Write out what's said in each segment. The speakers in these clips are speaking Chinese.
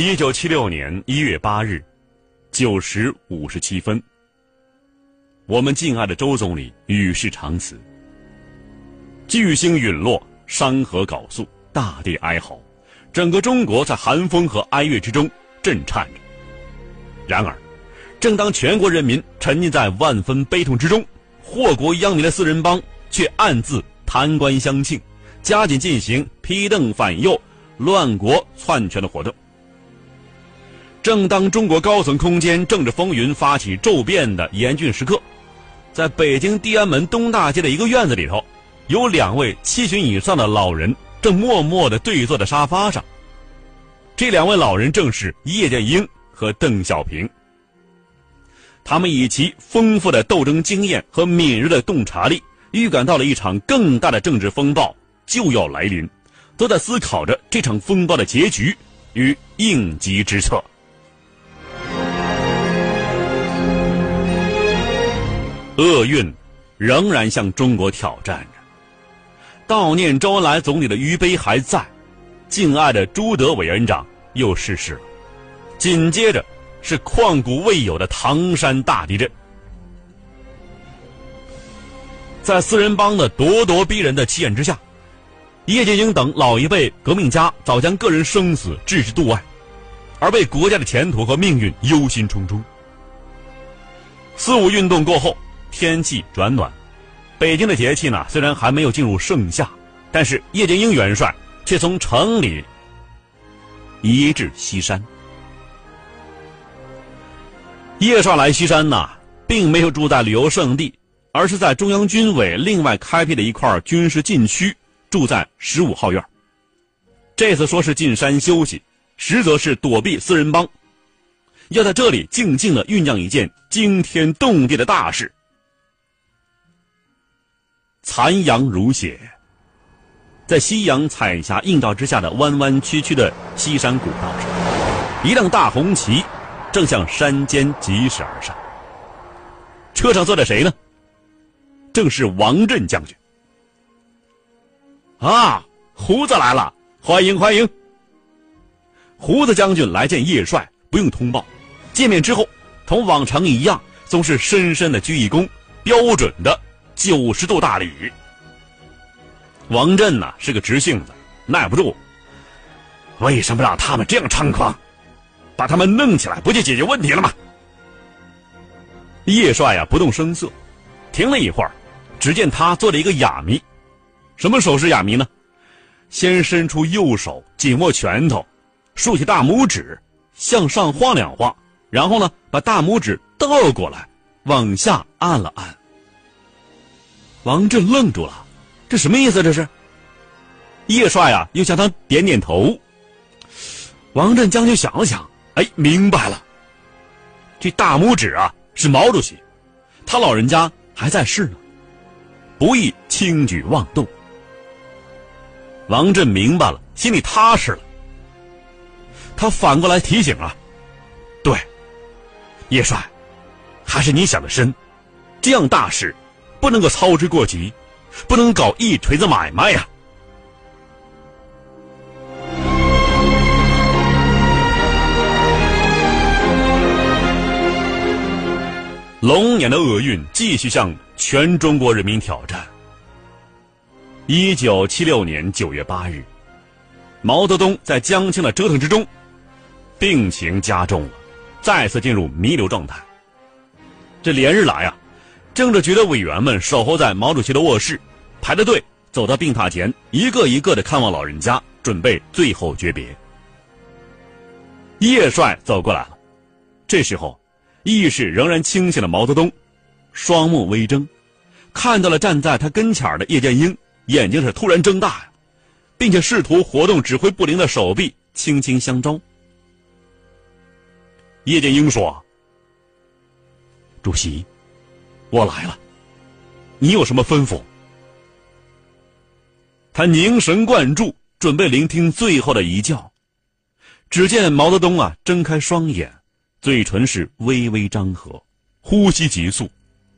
一九七六年一月八日，九时五十七分，我们敬爱的周总理与世长辞。巨星陨落，山河缟素，大地哀嚎，整个中国在寒风和哀乐之中震颤着。然而，正当全国人民沉浸在万分悲痛之中，祸国殃民的四人帮却暗自贪官相庆，加紧进行批邓反右、乱国篡权的活动。正当中国高层空间政治风云发起骤变的严峻时刻，在北京地安门东大街的一个院子里头，有两位七旬以上的老人正默默地对坐在沙发上。这两位老人正是叶剑英和邓小平。他们以其丰富的斗争经验和敏锐的洞察力，预感到了一场更大的政治风暴就要来临，都在思考着这场风暴的结局与应急之策。厄运仍然向中国挑战着。悼念周恩来总理的余碑还在，敬爱的朱德委员长又逝世了。紧接着是旷古未有的唐山大地震。在四人帮的咄咄逼人的气焰之下，叶剑英等老一辈革命家早将个人生死置之度外，而为国家的前途和命运忧心忡忡。四五运动过后。天气转暖，北京的节气呢虽然还没有进入盛夏，但是叶剑英元帅却从城里移至西山。叶帅来西山呢，并没有住在旅游胜地，而是在中央军委另外开辟的一块军事禁区，住在十五号院。这次说是进山休息，实则是躲避四人帮，要在这里静静的酝酿一件惊天动地的大事。残阳如血，在夕阳彩霞映照之下的弯弯曲曲的西山古道上，一辆大红旗正向山间疾驶而上。车上坐着谁呢？正是王震将军。啊，胡子来了，欢迎欢迎！胡子将军来见叶帅，不用通报，见面之后，同往常一样，总是深深的鞠一躬，标准的。九十度大礼。王震呢是个直性子，耐不住。为什么让他们这样猖狂？把他们弄起来不就解决问题了吗？叶帅呀不动声色，停了一会儿，只见他做了一个哑谜。什么手势哑谜呢？先伸出右手紧握拳头，竖起大拇指向上晃两晃，然后呢把大拇指倒过来，往下按了按。王震愣住了，这什么意思？这是。叶帅啊，又向他点点头。王震将军想了想，哎，明白了。这大拇指啊，是毛主席，他老人家还在世呢，不宜轻举妄动。王震明白了，心里踏实了。他反过来提醒啊，对，叶帅，还是你想的深，这样大事。不能够操之过急，不能搞一锤子买卖呀！龙年的厄运继续向全中国人民挑战。一九七六年九月八日，毛泽东在江青的折腾之中，病情加重了，再次进入弥留状态。这连日来啊。政治局的委员们守候在毛主席的卧室，排着队走到病榻前，一个一个的看望老人家，准备最后诀别。叶帅走过来了，这时候，意识仍然清醒的毛泽东，双目微睁，看到了站在他跟前的叶剑英，眼睛是突然睁大呀，并且试图活动指挥不灵的手臂，轻轻相招。叶剑英说：“主席，我来了，你有什么吩咐？”他凝神贯注，准备聆听最后的一教。只见毛泽东啊，睁开双眼，嘴唇是微微张合，呼吸急促，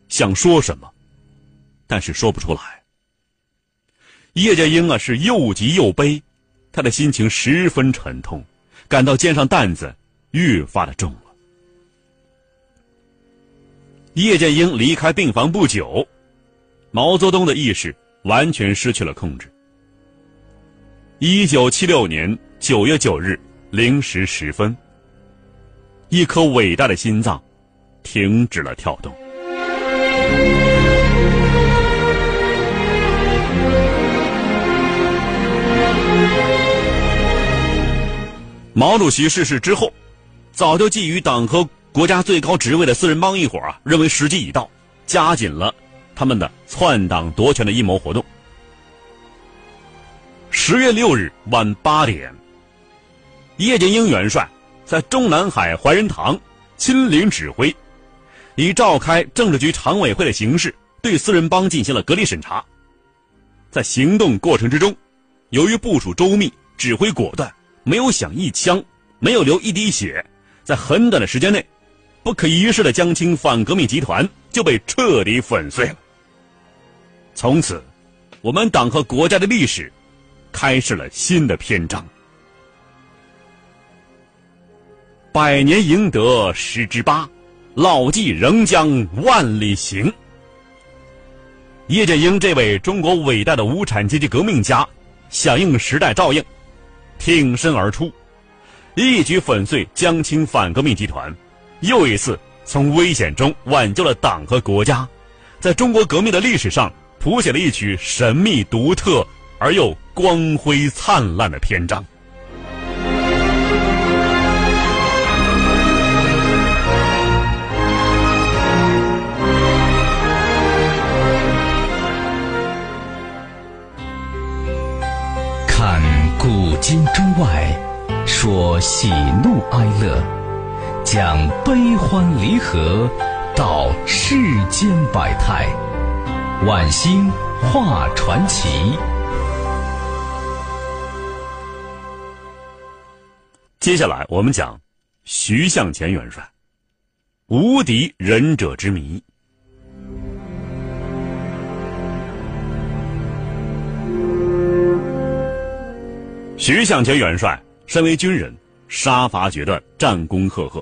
想说什么，但是说不出来。叶剑英啊，是又急又悲，他的心情十分沉痛，感到肩上担子越发的重叶剑英离开病房不久，毛泽东的意识完全失去了控制。一九七六年九月九日零时十分，一颗伟大的心脏停止了跳动。毛主席逝世之后，早就觊觎党和国家最高职位的四人帮一伙啊，认为时机已到，加紧了他们的篡党夺权的阴谋活动。十月六日晚八点，叶剑英元帅在中南海怀仁堂亲临指挥，以召开政治局常委会的形式，对四人帮进行了隔离审查。在行动过程之中，由于部署周密，指挥果断。没有响一枪，没有流一滴血，在很短的时间内，不可一世的江青反革命集团就被彻底粉碎了。从此，我们党和国家的历史开始了新的篇章。百年赢得十之八，老骥仍将万里行。叶剑英这位中国伟大的无产阶级革命家，响应时代照应。挺身而出，一举粉碎江青反革命集团，又一次从危险中挽救了党和国家，在中国革命的历史上谱写了一曲神秘独特而又光辉灿烂的篇章。看古今中外，说喜怒哀乐，讲悲欢离合，道世间百态，晚星画传奇。接下来我们讲徐向前元帅，无敌忍者之谜。徐向前元帅身为军人，杀伐决断，战功赫赫。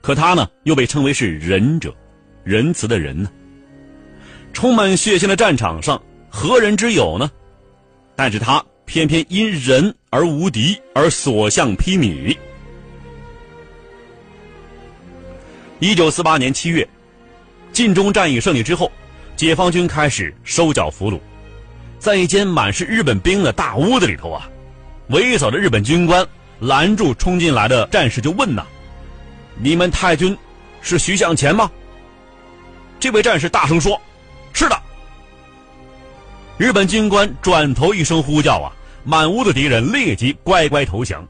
可他呢，又被称为是仁者，仁慈的仁呢。充满血腥的战场上，何人之有呢？但是他偏偏因仁而无敌，而所向披靡。一九四八年七月，晋中战役胜利之后，解放军开始收缴俘虏，在一间满是日本兵的大屋子里头啊。为首的日本军官拦住冲进来的战士，就问呐：“你们太君是徐向前吗？”这位战士大声说：“是的。”日本军官转头一声呼叫啊，满屋的敌人立即乖乖投降。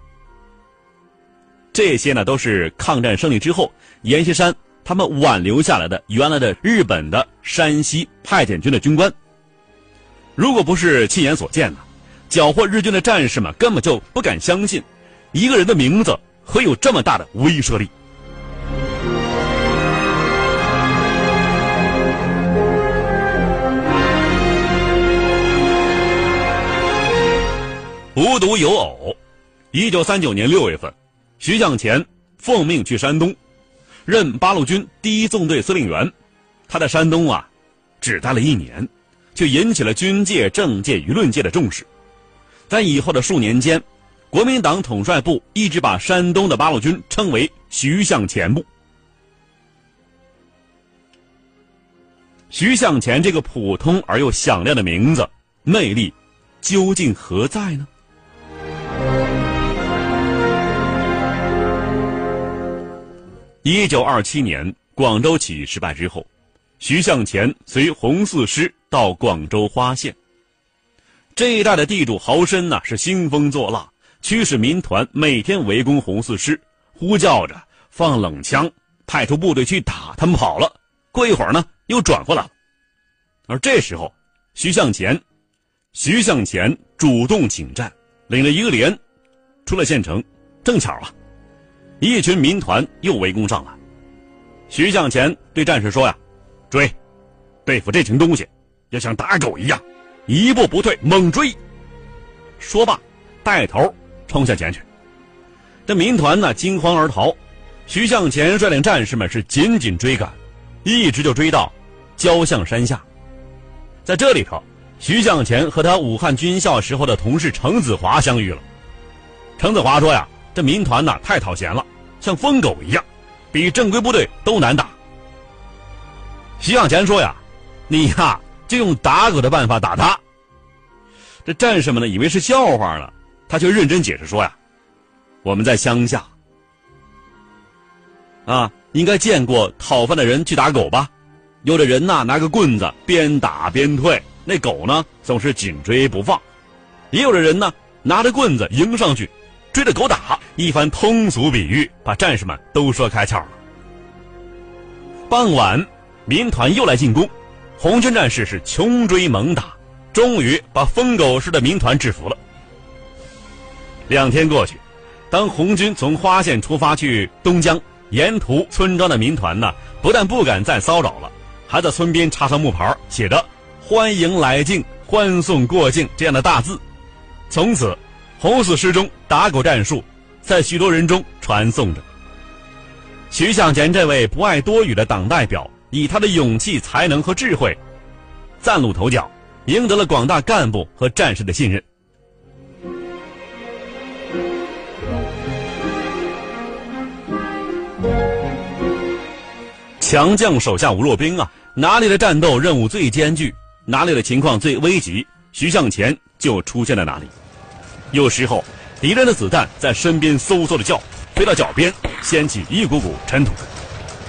这些呢，都是抗战胜利之后阎锡山他们挽留下来的原来的日本的山西派遣军的军官。如果不是亲眼所见呢？缴获日军的战士们根本就不敢相信，一个人的名字会有这么大的威慑力。无独有偶，一九三九年六月份，徐向前奉命去山东，任八路军第一纵队司令员。他在山东啊，只待了一年，却引起了军界、政界、舆论界的重视。在以后的数年间，国民党统帅部一直把山东的八路军称为“徐向前部”。徐向前这个普通而又响亮的名字，魅力究竟何在呢？一九二七年广州起义失败之后，徐向前随红四师到广州花县。这一带的地主豪绅呢是兴风作浪，驱使民团每天围攻红四师，呼叫着放冷枪，派出部队去打，他们跑了。过一会儿呢，又转过来了。而这时候，徐向前，徐向前主动请战，领了一个连，出了县城。正巧啊，一群民团又围攻上来。徐向前对战士说呀：“追，对付这群东西，要像打狗一样。”一步不退，猛追。说罢，带头冲向前去。这民团呢，惊慌而逃。徐向前率领战士们是紧紧追赶，一直就追到焦巷山下。在这里头，徐向前和他武汉军校时候的同事程子华相遇了。程子华说呀：“这民团呐，太讨嫌了，像疯狗一样，比正规部队都难打。”徐向前说呀：“你呀。”就用打狗的办法打他。这战士们呢，以为是笑话呢，他却认真解释说呀：“我们在乡下，啊，应该见过讨饭的人去打狗吧？有的人呐，拿个棍子边打边退，那狗呢总是紧追不放；也有的人呢，拿着棍子迎上去，追着狗打。一番通俗比喻，把战士们都说开窍了。傍晚，民团又来进攻。红军战士是穷追猛打，终于把疯狗似的民团制服了。两天过去，当红军从花县出发去东江，沿途村庄的民团呢，不但不敢再骚扰了，还在村边插上木牌，写着“欢迎来境，欢送过境”这样的大字。从此，红四师中打狗战术在许多人中传颂着。徐向前这位不爱多语的党代表。以他的勇气、才能和智慧，崭露头角，赢得了广大干部和战士的信任。强将手下无弱兵啊！哪里的战斗任务最艰巨，哪里的情况最危急，徐向前就出现在哪里。有时候，敌人的子弹在身边嗖嗖的叫，飞到脚边，掀起一股股尘土。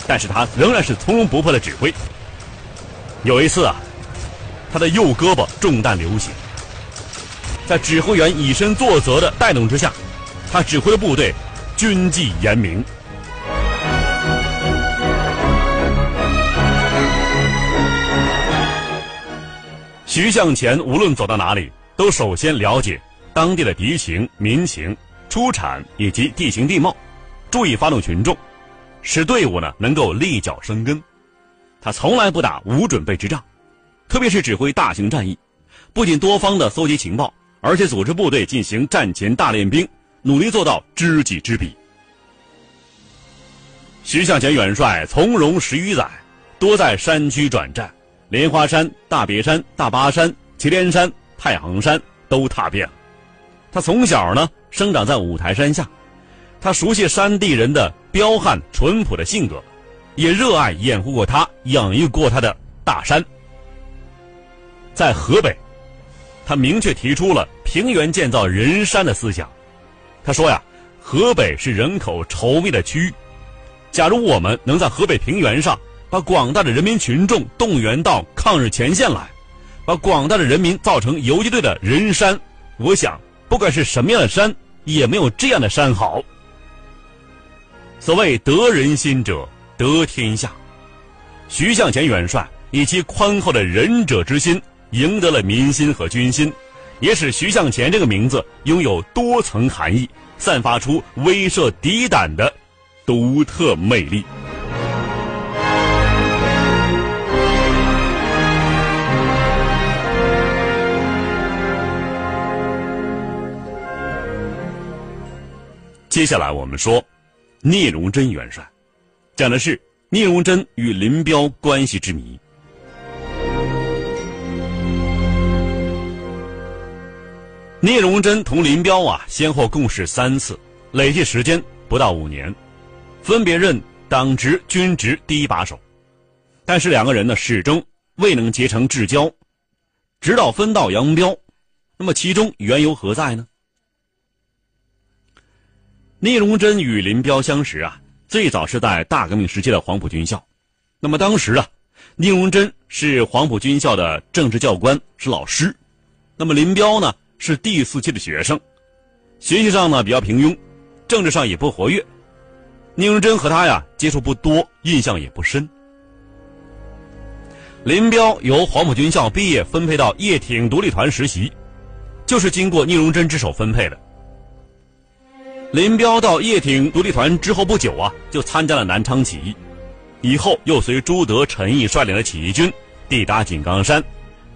但是他仍然是从容不迫的指挥。有一次啊，他的右胳膊中弹流血，在指挥员以身作则的带动之下，他指挥的部队军纪严明。徐向前无论走到哪里，都首先了解当地的敌情、民情、出产以及地形地貌，注意发动群众。使队伍呢能够立脚生根，他从来不打无准备之仗，特别是指挥大型战役，不仅多方的搜集情报，而且组织部队进行战前大练兵，努力做到知己知彼。徐向前元帅从容十余载，多在山区转战，莲花山、大别山、大巴山、祁连山、太行山都踏遍了。他从小呢生长在五台山下。他熟悉山地人的彪悍淳朴的性格，也热爱掩护过他、养育过他的大山。在河北，他明确提出了平原建造人山的思想。他说呀：“河北是人口稠密的区域，假如我们能在河北平原上把广大的人民群众动员到抗日前线来，把广大的人民造成游击队的人山，我想，不管是什么样的山，也没有这样的山好。”所谓得人心者得天下，徐向前元帅以其宽厚的仁者之心赢得了民心和军心，也使徐向前这个名字拥有多层含义，散发出威慑敌胆的独特魅力。接下来我们说。聂荣臻元帅，讲的是聂荣臻与林彪关系之谜。聂荣臻同林彪啊，先后共事三次，累计时间不到五年，分别任党职、军职第一把手，但是两个人呢，始终未能结成至交，直到分道扬镳。那么其中缘由何在呢？聂荣臻与林彪相识啊，最早是在大革命时期的黄埔军校。那么当时啊，聂荣臻是黄埔军校的政治教官，是老师。那么林彪呢是第四期的学生，学习上呢比较平庸，政治上也不活跃。聂荣臻和他呀接触不多，印象也不深。林彪由黄埔军校毕业，分配到叶挺独立团实习，就是经过聂荣臻之手分配的。林彪到叶挺独立团之后不久啊，就参加了南昌起义，以后又随朱德、陈毅率领的起义军抵达井冈山，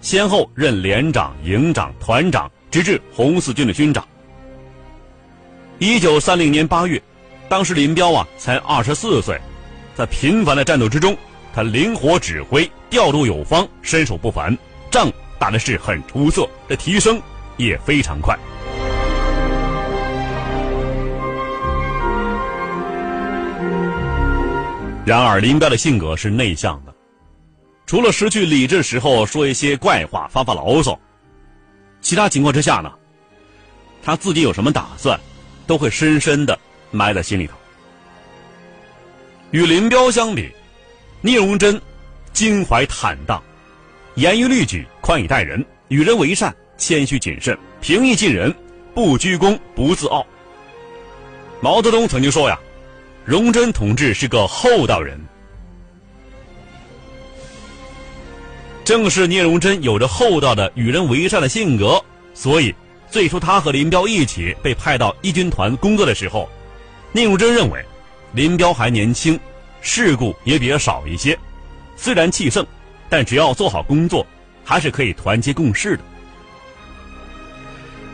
先后任连长、营长、团长，直至红四军的军长。一九三零年八月，当时林彪啊才二十四岁，在频繁的战斗之中，他灵活指挥、调度有方，身手不凡，仗打的是很出色，这提升也非常快。然而，林彪的性格是内向的，除了失去理智时候说一些怪话、发发牢骚，其他情况之下呢，他自己有什么打算，都会深深的埋在心里头。与林彪相比，聂荣臻襟怀坦荡，严于律己，宽以待人，与人为善，谦虚谨慎，平易近人，不居功，不自傲。毛泽东曾经说呀。荣臻同志是个厚道人，正是聂荣臻有着厚道的与人为善的性格，所以最初他和林彪一起被派到一军团工作的时候，聂荣臻认为林彪还年轻，事故也比较少一些，虽然气盛，但只要做好工作，还是可以团结共事的。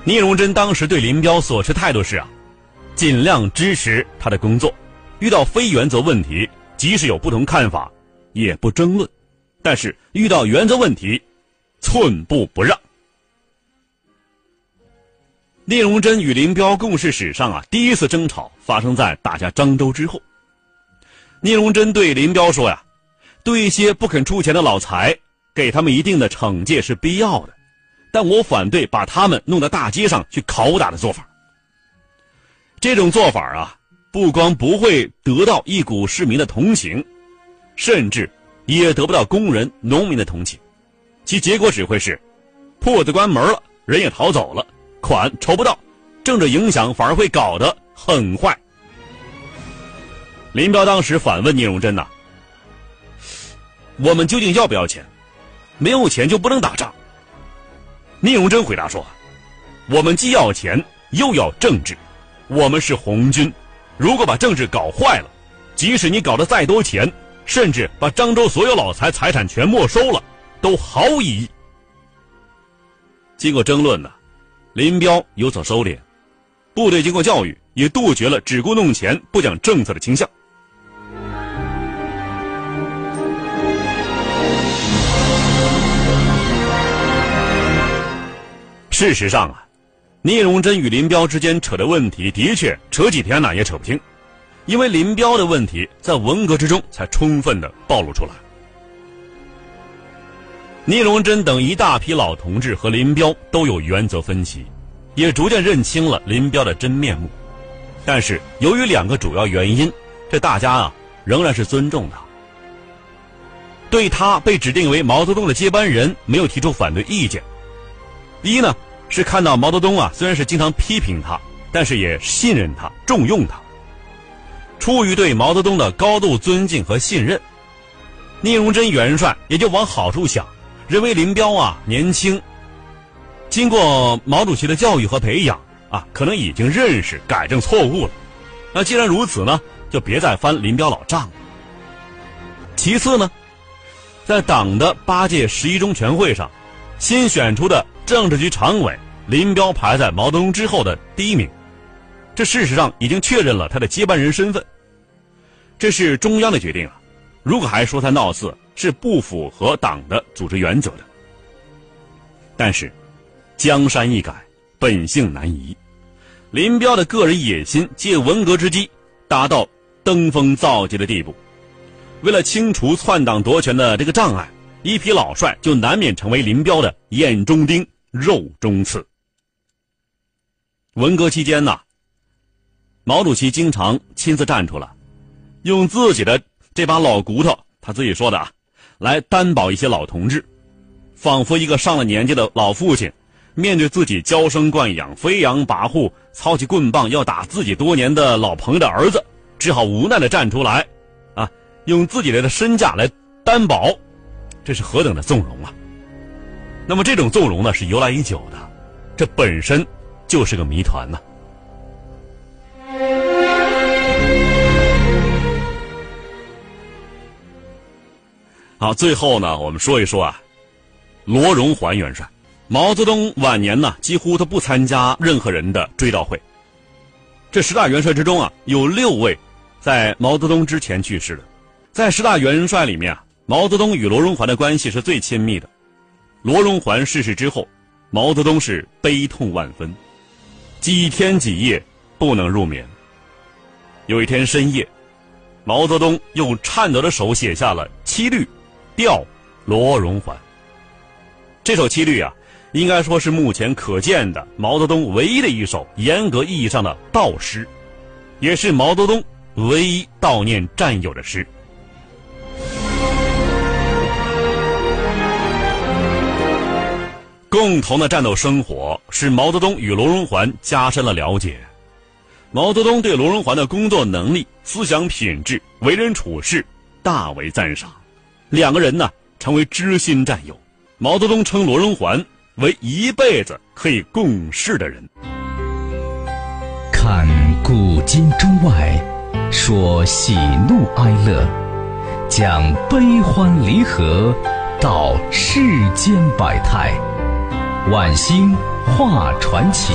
聂荣臻当时对林彪所持态度是啊，尽量支持他的工作。遇到非原则问题，即使有不同看法，也不争论；但是遇到原则问题，寸步不让。聂荣臻与林彪共事史上啊，第一次争吵发生在打下漳州之后。聂荣臻对林彪说呀：“对一些不肯出钱的老财，给他们一定的惩戒是必要的，但我反对把他们弄到大街上去拷打的做法。这种做法啊。”不光不会得到一股市民的同情，甚至也得不到工人、农民的同情，其结果只会是铺子关门了，人也逃走了，款筹不到，政治影响反而会搞得很坏。林彪当时反问聂荣臻呐：“我们究竟要不要钱？没有钱就不能打仗？”聂荣臻回答说：“我们既要钱，又要政治，我们是红军。”如果把政治搞坏了，即使你搞得再多钱，甚至把漳州所有老财财产全没收了，都毫无意义。经过争论呢，林彪有所收敛，部队经过教育，也杜绝了只顾弄钱不讲政策的倾向。事实上啊。聂荣臻与林彪之间扯的问题，的确扯几天呢也扯不清，因为林彪的问题在文革之中才充分的暴露出来。聂荣臻等一大批老同志和林彪都有原则分歧，也逐渐认清了林彪的真面目，但是由于两个主要原因，这大家啊仍然是尊重他，对他被指定为毛泽东的接班人没有提出反对意见。一呢。是看到毛泽东啊，虽然是经常批评他，但是也信任他、重用他。出于对毛泽东的高度尊敬和信任，聂荣臻元帅也就往好处想，认为林彪啊年轻，经过毛主席的教育和培养啊，可能已经认识改正错误了。那既然如此呢，就别再翻林彪老账了。其次呢，在党的八届十一中全会上，新选出的。政治局常委林彪排在毛泽东之后的第一名，这事实上已经确认了他的接班人身份。这是中央的决定啊！如果还说他闹事，是不符合党的组织原则的。但是，江山易改，本性难移。林彪的个人野心借文革之机达到登峰造极的地步。为了清除篡党夺权的这个障碍，一批老帅就难免成为林彪的眼中钉。肉中刺。文革期间呢，毛主席经常亲自站出来，用自己的这把老骨头，他自己说的啊，来担保一些老同志，仿佛一个上了年纪的老父亲，面对自己娇生惯养、飞扬跋扈、操起棍棒要打自己多年的老朋友的儿子，只好无奈的站出来，啊，用自己的身价来担保，这是何等的纵容啊！那么这种纵容呢，是由来已久的，这本身就是个谜团呢。好，最后呢，我们说一说啊，罗荣桓元帅。毛泽东晚年呢，几乎他不参加任何人的追悼会。这十大元帅之中啊，有六位在毛泽东之前去世的。在十大元帅里面啊，毛泽东与罗荣桓的关系是最亲密的。罗荣桓逝世之后，毛泽东是悲痛万分，几天几夜不能入眠。有一天深夜，毛泽东用颤抖的手写下了七律，吊罗荣桓。这首七律啊。应该说是目前可见的毛泽东唯一的一首严格意义上的悼诗，也是毛泽东唯一悼念战友的诗。共同的战斗生活使毛泽东与罗荣桓加深了了解。毛泽东对罗荣桓的工作能力、思想品质、为人处事大为赞赏，两个人呢成为知心战友。毛泽东称罗荣桓。为一辈子可以共事的人。看古今中外，说喜怒哀乐，讲悲欢离合，道世间百态，晚星画传奇。